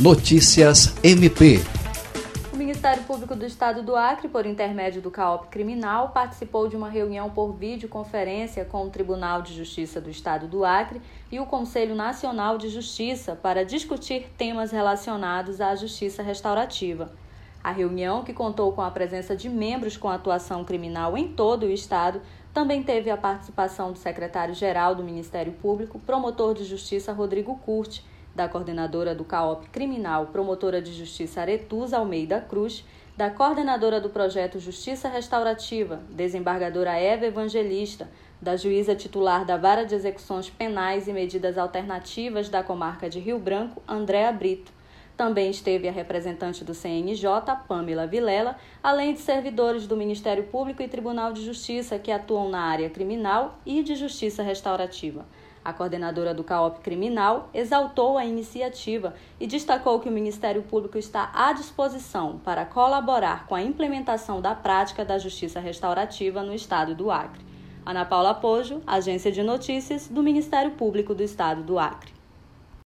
Notícias MP. O Ministério Público do Estado do Acre, por intermédio do CAOP Criminal, participou de uma reunião por videoconferência com o Tribunal de Justiça do Estado do Acre e o Conselho Nacional de Justiça para discutir temas relacionados à justiça restaurativa. A reunião, que contou com a presença de membros com atuação criminal em todo o Estado, também teve a participação do secretário-geral do Ministério Público, promotor de justiça Rodrigo Curti, da coordenadora do CAOP Criminal, promotora de justiça Aretusa Almeida Cruz, da coordenadora do projeto Justiça Restaurativa, desembargadora Eva Evangelista, da juíza titular da Vara de Execuções Penais e Medidas Alternativas da comarca de Rio Branco, Andréa Brito também esteve a representante do CNJ, Pamela Vilela, além de servidores do Ministério Público e Tribunal de Justiça que atuam na área criminal e de justiça restaurativa. A coordenadora do CAOP Criminal exaltou a iniciativa e destacou que o Ministério Público está à disposição para colaborar com a implementação da prática da justiça restaurativa no estado do Acre. Ana Paula Pojo, Agência de Notícias do Ministério Público do Estado do Acre.